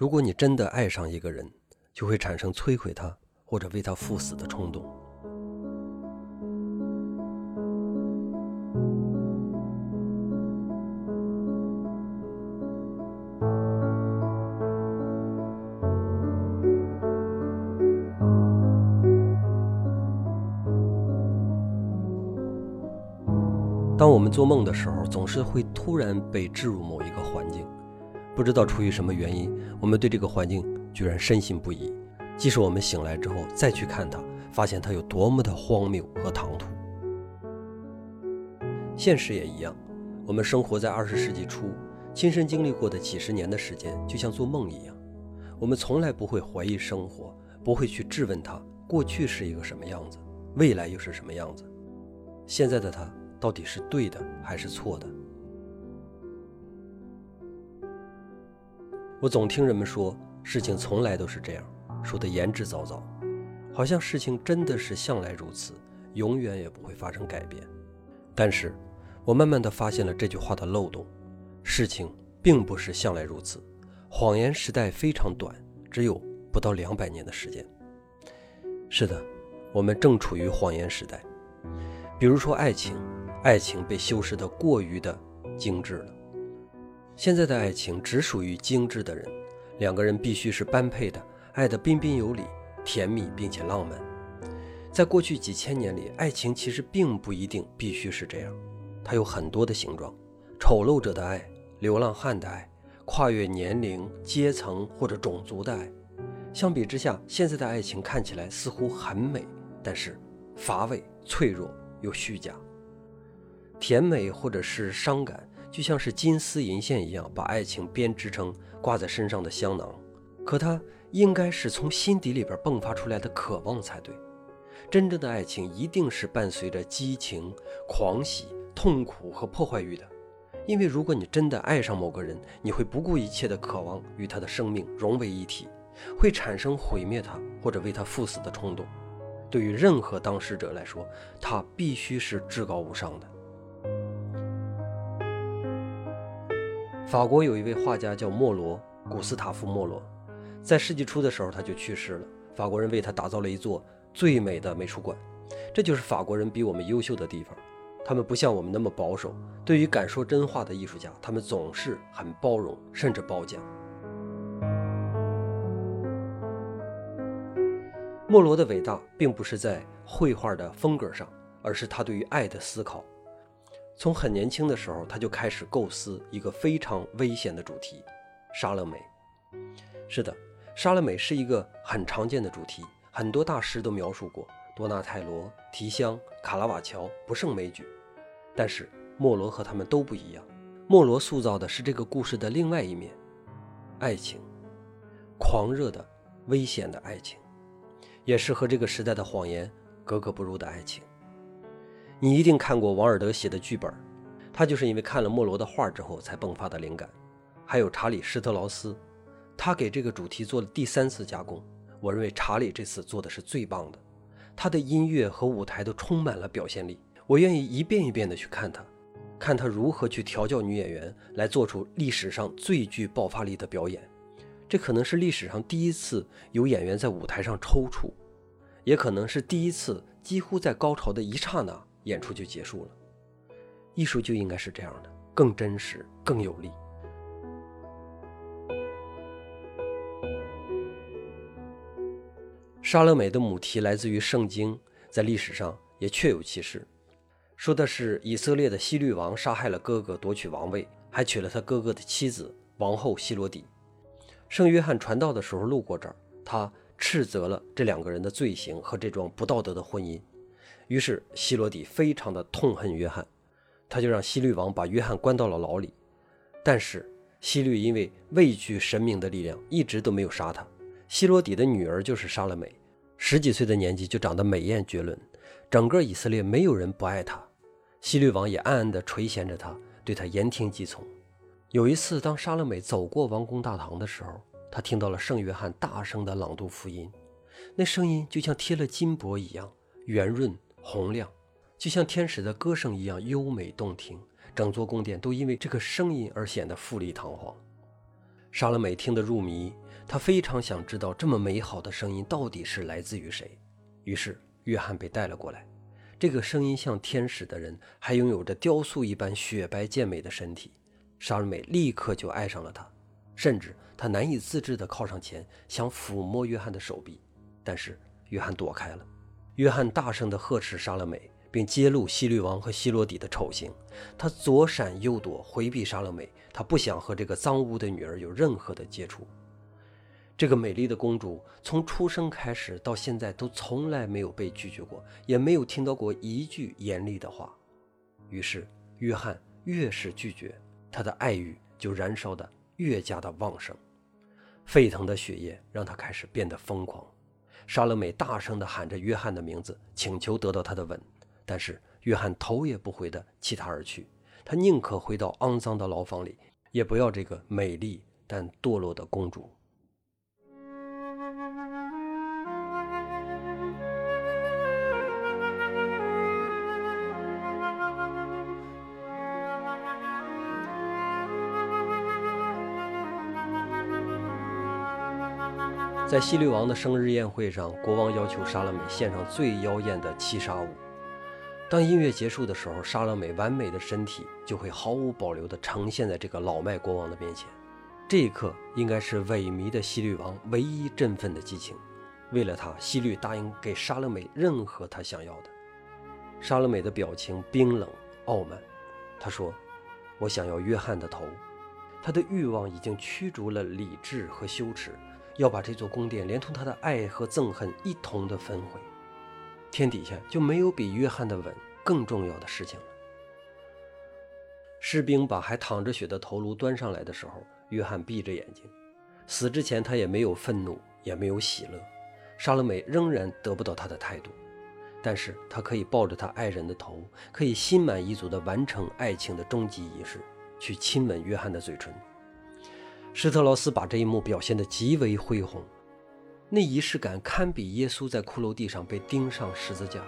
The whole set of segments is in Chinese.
如果你真的爱上一个人，就会产生摧毁他或者为他赴死的冲动。当我们做梦的时候，总是会突然被置入某一个环境，不知道出于什么原因，我们对这个环境居然深信不疑。即使我们醒来之后再去看它，发现它有多么的荒谬和唐突。现实也一样，我们生活在二十世纪初，亲身经历过的几十年的时间，就像做梦一样。我们从来不会怀疑生活，不会去质问它过去是一个什么样子，未来又是什么样子，现在的它。到底是对的还是错的？我总听人们说，事情从来都是这样，说的言之凿凿，好像事情真的是向来如此，永远也不会发生改变。但是，我慢慢的发现了这句话的漏洞：事情并不是向来如此，谎言时代非常短，只有不到两百年的时间。是的，我们正处于谎言时代。比如说爱情。爱情被修饰的过于的精致了。现在的爱情只属于精致的人，两个人必须是般配的，爱得彬彬有礼、甜蜜并且浪漫。在过去几千年里，爱情其实并不一定必须是这样，它有很多的形状：丑陋者的爱、流浪汉的爱、跨越年龄、阶层或者种族的爱。相比之下，现在的爱情看起来似乎很美，但是乏味、脆弱又虚假。甜美或者是伤感，就像是金丝银线一样，把爱情编织成挂在身上的香囊。可它应该是从心底里边迸发出来的渴望才对。真正的爱情一定是伴随着激情、狂喜、痛苦和破坏欲的。因为如果你真的爱上某个人，你会不顾一切的渴望与他的生命融为一体，会产生毁灭他或者为他赴死的冲动。对于任何当事者来说，他必须是至高无上的。法国有一位画家叫莫罗，古斯塔夫·莫罗，在世纪初的时候他就去世了。法国人为他打造了一座最美的美术馆，这就是法国人比我们优秀的地方。他们不像我们那么保守，对于敢说真话的艺术家，他们总是很包容，甚至褒奖。莫罗的伟大并不是在绘画的风格上，而是他对于爱的思考。从很年轻的时候，他就开始构思一个非常危险的主题——莎乐美。是的，莎乐美是一个很常见的主题，很多大师都描述过，多纳泰罗、提香、卡拉瓦乔不胜枚举。但是莫罗和他们都不一样，莫罗塑造的是这个故事的另外一面：爱情，狂热的、危险的爱情，也是和这个时代的谎言格格不入的爱情。你一定看过王尔德写的剧本，他就是因为看了莫罗的画之后才迸发的灵感。还有查理施特劳斯，他给这个主题做了第三次加工。我认为查理这次做的是最棒的，他的音乐和舞台都充满了表现力。我愿意一遍一遍的去看他，看他如何去调教女演员，来做出历史上最具爆发力的表演。这可能是历史上第一次有演员在舞台上抽搐，也可能是第一次几乎在高潮的一刹那。演出就结束了，艺术就应该是这样的，更真实、更有力。莎乐美的母题来自于圣经，在历史上也确有其事，说的是以色列的希律王杀害了哥哥，夺取王位，还娶了他哥哥的妻子王后希罗底。圣约翰传道的时候路过这儿，他斥责了这两个人的罪行和这桩不道德的婚姻。于是希罗底非常的痛恨约翰，他就让希律王把约翰关到了牢里。但是希律因为畏惧神明的力量，一直都没有杀他。希罗底的女儿就是莎乐美，十几岁的年纪就长得美艳绝伦，整个以色列没有人不爱她。希律王也暗暗地垂涎着她，对她言听计从。有一次，当莎乐美走过王宫大堂的时候，她听到了圣约翰大声地朗读福音，那声音就像贴了金箔一样圆润。洪亮，就像天使的歌声一样优美动听，整座宫殿都因为这个声音而显得富丽堂皇。莎乐美听得入迷，她非常想知道这么美好的声音到底是来自于谁。于是，约翰被带了过来。这个声音像天使的人，还拥有着雕塑一般雪白健美的身体。莎乐美立刻就爱上了他，甚至她难以自制地靠上前，想抚摸约翰的手臂。但是约翰躲开了。约翰大声地呵斥莎乐美，并揭露希律王和希罗底的丑行。他左闪右躲，回避莎乐美。他不想和这个脏污的女儿有任何的接触。这个美丽的公主从出生开始到现在都从来没有被拒绝过，也没有听到过一句严厉的话。于是约翰越是拒绝，他的爱欲就燃烧得越加的旺盛。沸腾的血液让他开始变得疯狂。莎乐美大声地喊着约翰的名字，请求得到他的吻，但是约翰头也不回地弃她而去。他宁可回到肮脏的牢房里，也不要这个美丽但堕落的公主。在西律王的生日宴会上，国王要求莎乐美献上最妖艳的七杀舞。当音乐结束的时候，莎乐美完美的身体就会毫无保留地呈现在这个老迈国王的面前。这一刻应该是萎靡的西律王唯一振奋的激情。为了他，西律答应给莎乐美任何他想要的。莎乐美的表情冰冷傲慢，她说：“我想要约翰的头。”她的欲望已经驱逐了理智和羞耻。要把这座宫殿连同他的爱和憎恨一同的焚毁，天底下就没有比约翰的吻更重要的事情了。士兵把还淌着血的头颅端上来的时候，约翰闭着眼睛。死之前，他也没有愤怒，也没有喜乐。莎乐美仍然得不到他的态度，但是他可以抱着他爱人的头，可以心满意足地完成爱情的终极仪式，去亲吻约翰的嘴唇。施特劳斯把这一幕表现得极为恢宏，那仪式感堪比耶稣在骷髅地上被钉上十字架。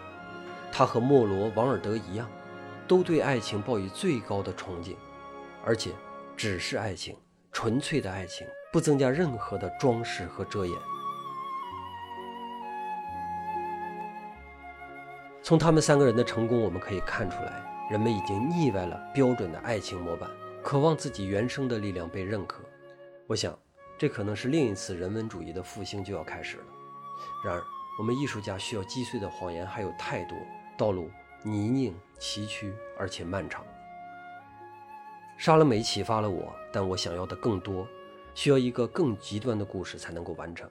他和莫罗、王尔德一样，都对爱情抱以最高的崇敬，而且只是爱情，纯粹的爱情，不增加任何的装饰和遮掩。从他们三个人的成功，我们可以看出来，人们已经腻歪了标准的爱情模板，渴望自己原生的力量被认可。我想，这可能是另一次人文主义的复兴就要开始了。然而，我们艺术家需要击碎的谎言还有太多，道路泥泞崎岖而且漫长。莎乐美启发了我，但我想要的更多，需要一个更极端的故事才能够完成。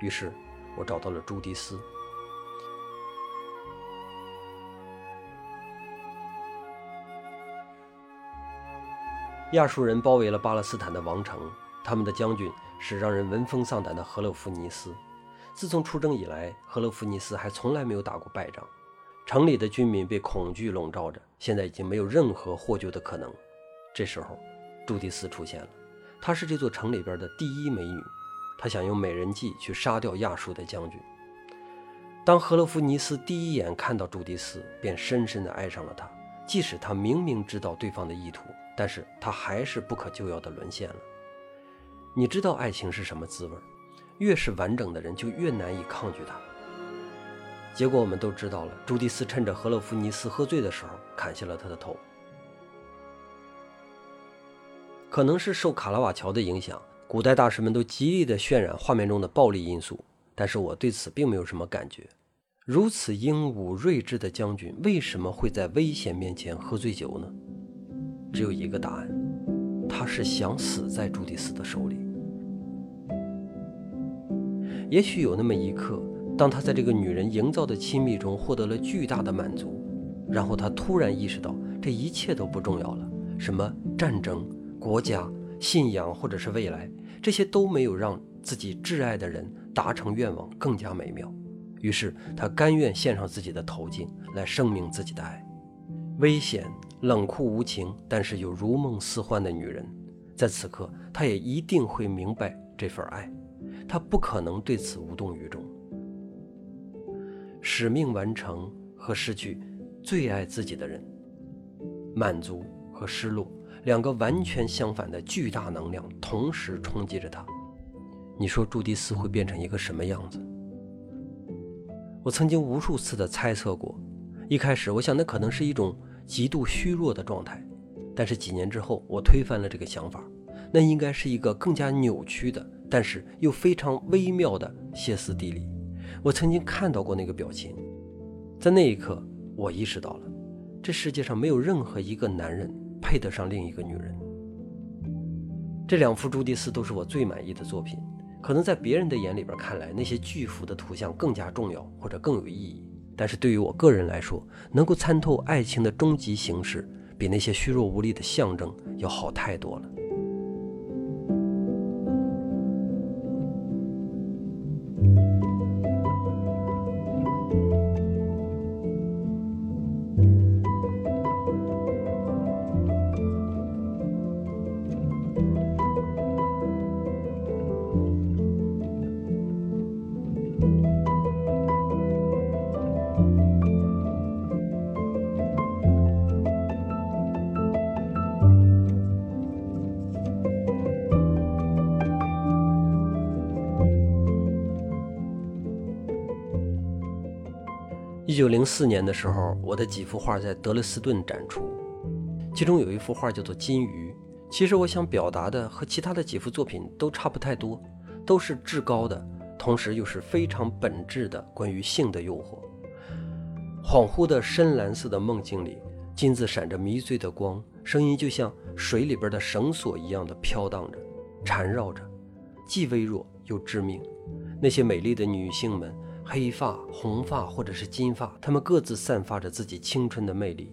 于是，我找到了朱迪斯。亚述人包围了巴勒斯坦的王城，他们的将军是让人闻风丧胆的赫勒夫尼斯。自从出征以来，赫勒夫尼斯还从来没有打过败仗。城里的居民被恐惧笼罩着，现在已经没有任何获救的可能。这时候，朱迪斯出现了，她是这座城里边的第一美女。她想用美人计去杀掉亚述的将军。当赫勒夫尼斯第一眼看到朱迪斯，便深深地爱上了她，即使他明明知道对方的意图。但是他还是不可救药的沦陷了。你知道爱情是什么滋味？越是完整的人，就越难以抗拒它。结果我们都知道了。朱迪斯趁着赫勒夫尼斯喝醉的时候，砍下了他的头。可能是受卡拉瓦乔的影响，古代大师们都极力的渲染画面中的暴力因素，但是我对此并没有什么感觉。如此英武睿智的将军，为什么会在危险面前喝醉酒呢？只有一个答案，他是想死在朱迪斯的手里。也许有那么一刻，当他在这个女人营造的亲密中获得了巨大的满足，然后他突然意识到这一切都不重要了，什么战争、国家、信仰或者是未来，这些都没有让自己挚爱的人达成愿望更加美妙。于是他甘愿献上自己的头颈来声明自己的爱。危险。冷酷无情，但是又如梦似幻的女人，在此刻，她也一定会明白这份爱，她不可能对此无动于衷。使命完成和失去最爱自己的人，满足和失落，两个完全相反的巨大能量同时冲击着她。你说朱迪斯会变成一个什么样子？我曾经无数次的猜测过，一开始我想那可能是一种极度虚弱的状态，但是几年之后我推翻了这个想法，那应该是一个更加扭曲的，但是又非常微妙的歇斯底里。我曾经看到过那个表情，在那一刻我意识到了，这世界上没有任何一个男人配得上另一个女人。这两幅朱迪斯都是我最满意的作品。可能在别人的眼里边看来，那些巨幅的图像更加重要或者更有意义。但是对于我个人来说，能够参透爱情的终极形式，比那些虚弱无力的象征要好太多了。零四年的时候，我的几幅画在德累斯顿展出，其中有一幅画叫做《金鱼》。其实我想表达的和其他的几幅作品都差不太多，都是至高的，同时又是非常本质的关于性的诱惑。恍惚的深蓝色的梦境里，金子闪着迷醉的光，声音就像水里边的绳索一样的飘荡着，缠绕着，既微弱又致命。那些美丽的女性们。黑发、红发或者是金发，他们各自散发着自己青春的魅力，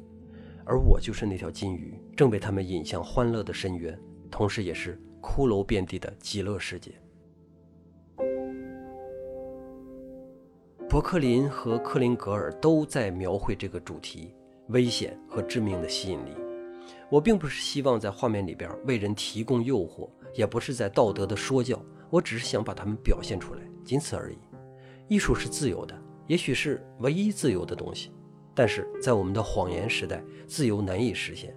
而我就是那条金鱼，正被他们引向欢乐的深渊，同时也是骷髅遍地的极乐世界。伯克林和克林格尔都在描绘这个主题：危险和致命的吸引力。我并不是希望在画面里边为人提供诱惑，也不是在道德的说教，我只是想把它们表现出来，仅此而已。艺术是自由的，也许是唯一自由的东西，但是在我们的谎言时代，自由难以实现。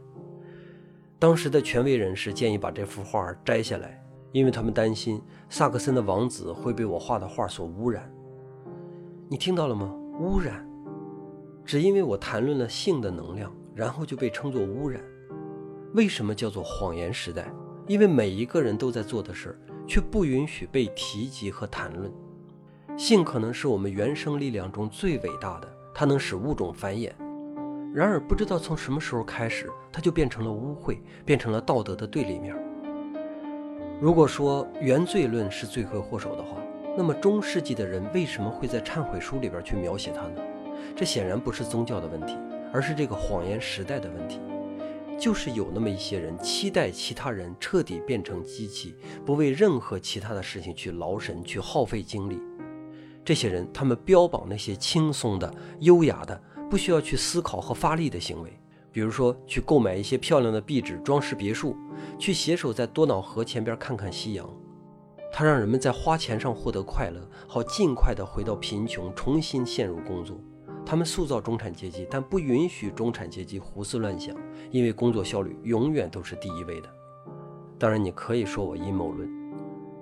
当时的权威人士建议把这幅画摘下来，因为他们担心萨克森的王子会被我画的画所污染。你听到了吗？污染，只因为我谈论了性的能量，然后就被称作污染。为什么叫做谎言时代？因为每一个人都在做的事，却不允许被提及和谈论。性可能是我们原生力量中最伟大的，它能使物种繁衍。然而，不知道从什么时候开始，它就变成了污秽，变成了道德的对立面。如果说原罪论是罪魁祸首的话，那么中世纪的人为什么会在忏悔书里边去描写它呢？这显然不是宗教的问题，而是这个谎言时代的问题。就是有那么一些人期待其他人彻底变成机器，不为任何其他的事情去劳神、去耗费精力。这些人，他们标榜那些轻松的、优雅的、不需要去思考和发力的行为，比如说去购买一些漂亮的壁纸装饰别墅，去携手在多瑙河前边看看夕阳。他让人们在花钱上获得快乐，好尽快的回到贫穷，重新陷入工作。他们塑造中产阶级，但不允许中产阶级胡思乱想，因为工作效率永远都是第一位的。当然，你可以说我阴谋论，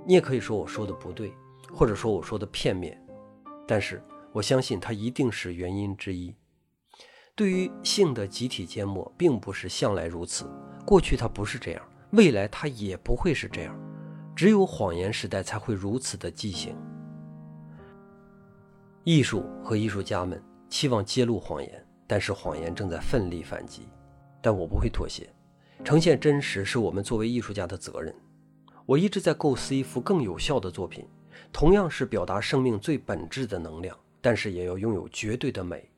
你也可以说我说的不对，或者说我说的片面。但是我相信它一定是原因之一。对于性的集体缄默，并不是向来如此，过去它不是这样，未来它也不会是这样。只有谎言时代才会如此的畸形。艺术和艺术家们期望揭露谎言，但是谎言正在奋力反击。但我不会妥协，呈现真实是我们作为艺术家的责任。我一直在构思一幅更有效的作品。同样是表达生命最本质的能量，但是也要拥有绝对的美。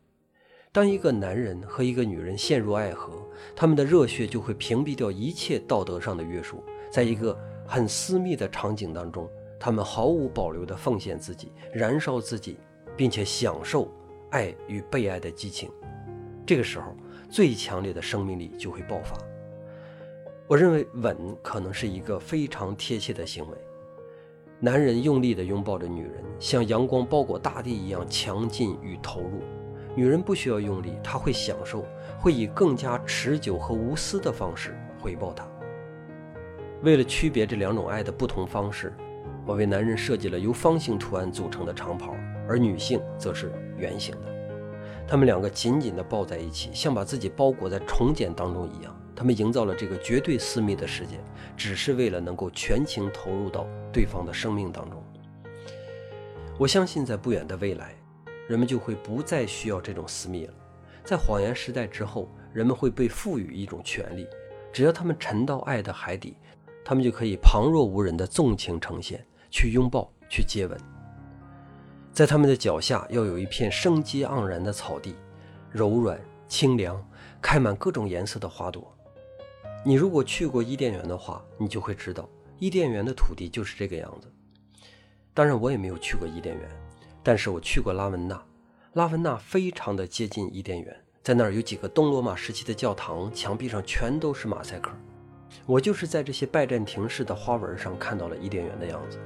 当一个男人和一个女人陷入爱河，他们的热血就会屏蔽掉一切道德上的约束，在一个很私密的场景当中，他们毫无保留地奉献自己，燃烧自己，并且享受爱与被爱的激情。这个时候，最强烈的生命力就会爆发。我认为吻可能是一个非常贴切的行为。男人用力地拥抱着女人，像阳光包裹大地一样强劲与投入。女人不需要用力，她会享受，会以更加持久和无私的方式回报他。为了区别这两种爱的不同方式，我为男人设计了由方形图案组成的长袍，而女性则是圆形的。他们两个紧紧地抱在一起，像把自己包裹在重茧当中一样。他们营造了这个绝对私密的世界，只是为了能够全情投入到对方的生命当中。我相信，在不远的未来，人们就会不再需要这种私密了。在谎言时代之后，人们会被赋予一种权利，只要他们沉到爱的海底，他们就可以旁若无人的纵情呈现，去拥抱，去接吻。在他们的脚下要有一片生机盎然的草地，柔软清凉，开满各种颜色的花朵。你如果去过伊甸园的话，你就会知道，伊甸园的土地就是这个样子。当然，我也没有去过伊甸园，但是我去过拉文纳。拉文纳非常的接近伊甸园，在那儿有几个东罗马时期的教堂，墙壁上全都是马赛克。我就是在这些拜占庭式的花纹上看到了伊甸园的样子。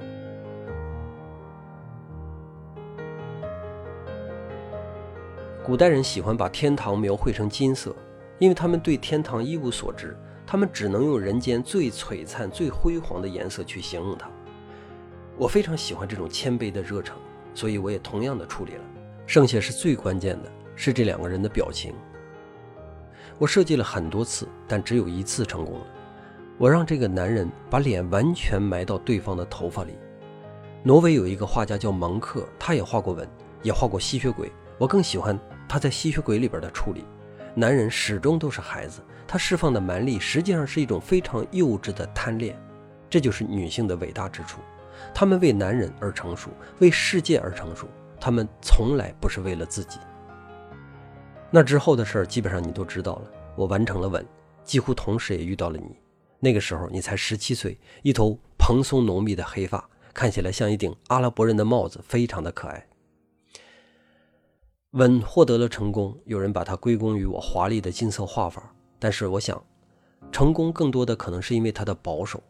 古代人喜欢把天堂描绘成金色，因为他们对天堂一无所知，他们只能用人间最璀璨、最辉煌的颜色去形容它。我非常喜欢这种谦卑的热诚，所以我也同样的处理了。剩下是最关键的，是这两个人的表情。我设计了很多次，但只有一次成功了。我让这个男人把脸完全埋到对方的头发里。挪威有一个画家叫蒙克，他也画过吻，也画过吸血鬼。我更喜欢。他在吸血鬼里边的处理，男人始终都是孩子，他释放的蛮力实际上是一种非常幼稚的贪恋，这就是女性的伟大之处。她们为男人而成熟，为世界而成熟，她们从来不是为了自己。那之后的事儿基本上你都知道了。我完成了吻，几乎同时也遇到了你。那个时候你才十七岁，一头蓬松浓密的黑发，看起来像一顶阿拉伯人的帽子，非常的可爱。吻获得了成功，有人把它归功于我华丽的金色画法，但是我想，成功更多的可能是因为它的保守。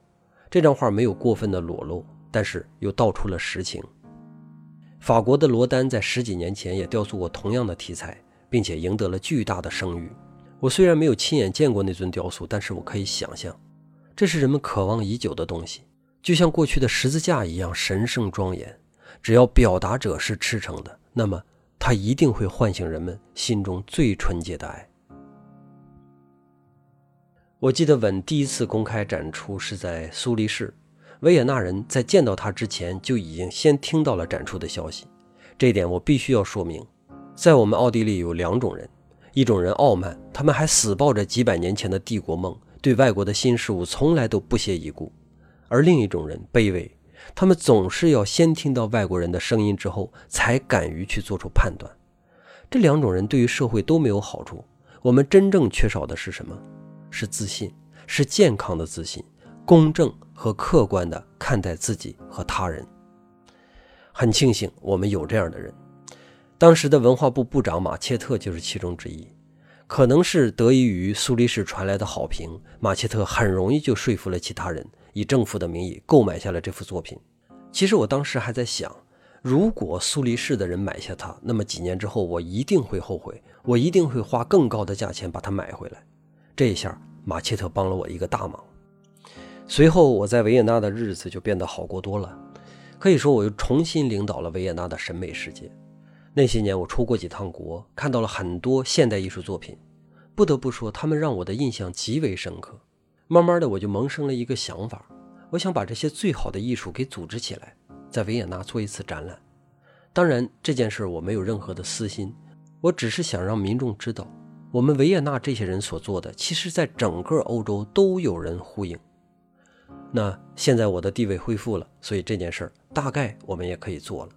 这张画没有过分的裸露，但是又道出了实情。法国的罗丹在十几年前也雕塑过同样的题材，并且赢得了巨大的声誉。我虽然没有亲眼见过那尊雕塑，但是我可以想象，这是人们渴望已久的东西，就像过去的十字架一样神圣庄严。只要表达者是赤诚的，那么。它一定会唤醒人们心中最纯洁的爱。我记得吻第一次公开展出是在苏黎世，维也纳人在见到他之前就已经先听到了展出的消息。这一点我必须要说明，在我们奥地利有两种人：一种人傲慢，他们还死抱着几百年前的帝国梦，对外国的新事物从来都不屑一顾；而另一种人卑微。他们总是要先听到外国人的声音之后，才敢于去做出判断。这两种人对于社会都没有好处。我们真正缺少的是什么？是自信，是健康的自信，公正和客观的看待自己和他人。很庆幸我们有这样的人。当时的文化部部长马切特就是其中之一。可能是得益于苏黎世传来的好评，马切特很容易就说服了其他人。以政府的名义购买下了这幅作品。其实我当时还在想，如果苏黎世的人买下它，那么几年之后我一定会后悔，我一定会花更高的价钱把它买回来。这一下，马切特帮了我一个大忙。随后我在维也纳的日子就变得好过多了，可以说我又重新领导了维也纳的审美世界。那些年我出过几趟国，看到了很多现代艺术作品，不得不说，他们让我的印象极为深刻。慢慢的，我就萌生了一个想法，我想把这些最好的艺术给组织起来，在维也纳做一次展览。当然，这件事我没有任何的私心，我只是想让民众知道，我们维也纳这些人所做的，其实在整个欧洲都有人呼应。那现在我的地位恢复了，所以这件事大概我们也可以做了。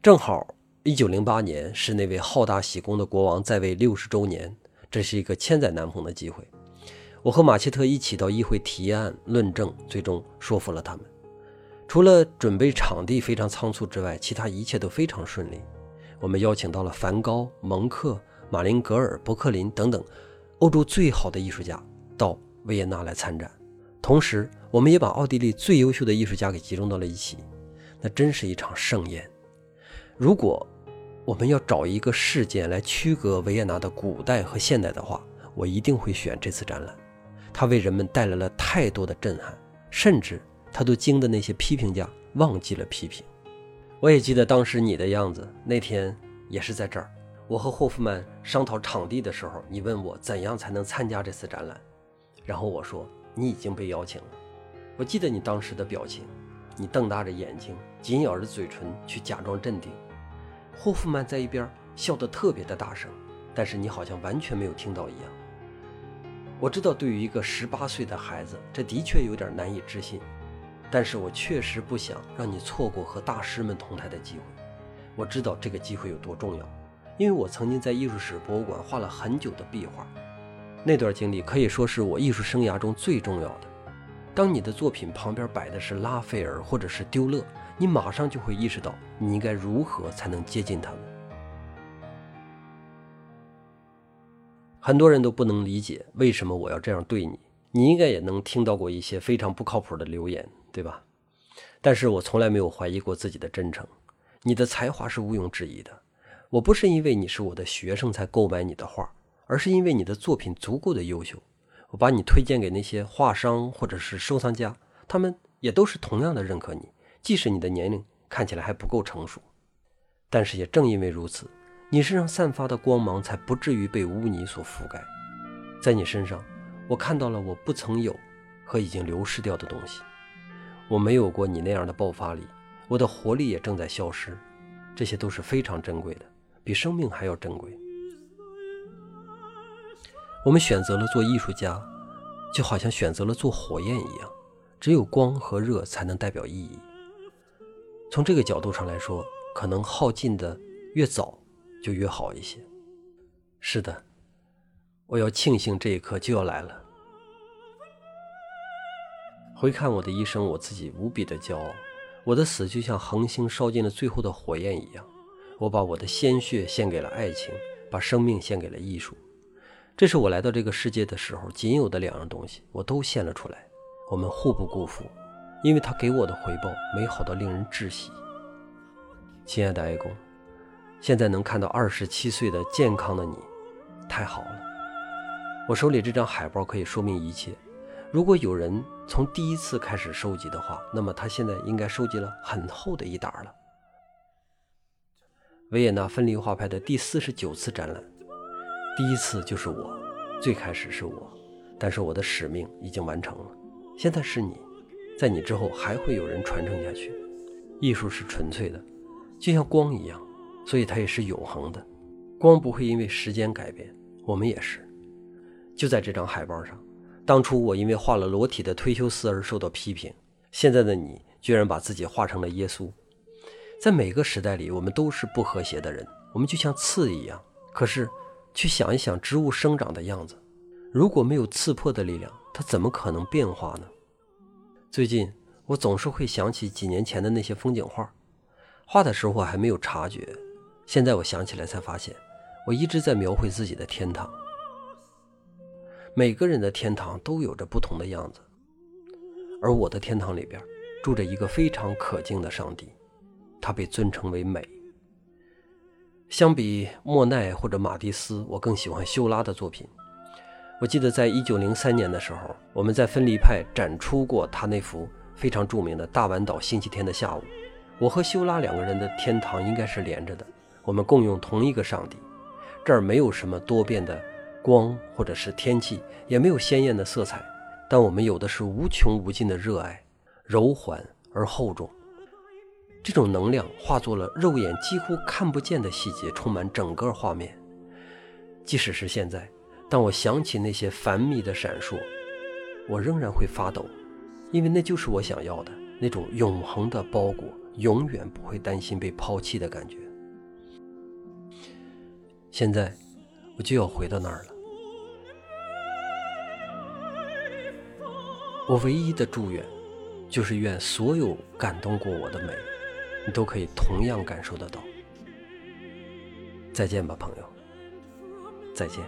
正好，一九零八年是那位好大喜功的国王在位六十周年，这是一个千载难逢的机会。我和马切特一起到议会提案论证，最终说服了他们。除了准备场地非常仓促之外，其他一切都非常顺利。我们邀请到了梵高、蒙克、马林格尔、伯克林等等欧洲最好的艺术家到维也纳来参展，同时我们也把奥地利最优秀的艺术家给集中到了一起。那真是一场盛宴。如果我们要找一个事件来区隔维也纳的古代和现代的话，我一定会选这次展览。他为人们带来了太多的震撼，甚至他都惊得那些批评家忘记了批评。我也记得当时你的样子，那天也是在这儿。我和霍夫曼商讨场地的时候，你问我怎样才能参加这次展览，然后我说你已经被邀请了。我记得你当时的表情，你瞪大着眼睛，紧咬着嘴唇去假装镇定。霍夫曼在一边笑得特别的大声，但是你好像完全没有听到一样。我知道对于一个十八岁的孩子，这的确有点难以置信，但是我确实不想让你错过和大师们同台的机会。我知道这个机会有多重要。因为我曾经在艺术史博物馆画了很久的壁画，那段经历可以说是我艺术生涯中最重要的。当你的作品旁边摆的是拉斐尔或者是丢勒，你马上就会意识到你应该如何才能接近他们。很多人都不能理解为什么我要这样对你，你应该也能听到过一些非常不靠谱的留言，对吧？但是我从来没有怀疑过自己的真诚，你的才华是毋庸置疑的。我不是因为你是我的学生才购买你的画，而是因为你的作品足够的优秀。我把你推荐给那些画商或者是收藏家，他们也都是同样的认可你，即使你的年龄看起来还不够成熟。但是也正因为如此，你身上散发的光芒才不至于被污泥所覆盖。在你身上，我看到了我不曾有和已经流失掉的东西。我没有过你那样的爆发力，我的活力也正在消失，这些都是非常珍贵的。比生命还要珍贵。我们选择了做艺术家，就好像选择了做火焰一样，只有光和热才能代表意义。从这个角度上来说，可能耗尽的越早就越好一些。是的，我要庆幸这一刻就要来了。回看我的一生，我自己无比的骄傲。我的死就像恒星烧尽了最后的火焰一样。我把我的鲜血献给了爱情，把生命献给了艺术，这是我来到这个世界的时候仅有的两样东西，我都献了出来。我们互不辜负，因为他给我的回报美好到令人窒息。亲爱的爱公，现在能看到二十七岁的健康的你，太好了。我手里这张海报可以说明一切。如果有人从第一次开始收集的话，那么他现在应该收集了很厚的一沓了。维也纳分离画派的第四十九次展览，第一次就是我，最开始是我，但是我的使命已经完成了。现在是你，在你之后还会有人传承下去。艺术是纯粹的，就像光一样，所以它也是永恒的。光不会因为时间改变，我们也是。就在这张海报上，当初我因为画了裸体的忒修斯而受到批评，现在的你居然把自己画成了耶稣。在每个时代里，我们都是不和谐的人，我们就像刺一样。可是，去想一想植物生长的样子，如果没有刺破的力量，它怎么可能变化呢？最近，我总是会想起几年前的那些风景画，画的时候还没有察觉，现在我想起来才发现，我一直在描绘自己的天堂。每个人的天堂都有着不同的样子，而我的天堂里边住着一个非常可敬的上帝。它被尊称为美。相比莫奈或者马蒂斯，我更喜欢修拉的作品。我记得在一九零三年的时候，我们在分离派展出过他那幅非常著名的《大丸岛星期天的下午》。我和修拉两个人的天堂应该是连着的，我们共用同一个上帝。这儿没有什么多变的光或者是天气，也没有鲜艳的色彩，但我们有的是无穷无尽的热爱，柔缓而厚重。这种能量化作了肉眼几乎看不见的细节，充满整个画面。即使是现在，当我想起那些繁密的闪烁，我仍然会发抖，因为那就是我想要的那种永恒的包裹，永远不会担心被抛弃的感觉。现在，我就要回到那儿了。我唯一的祝愿，就是愿所有感动过我的美。你都可以同样感受得到。再见吧，朋友。再见。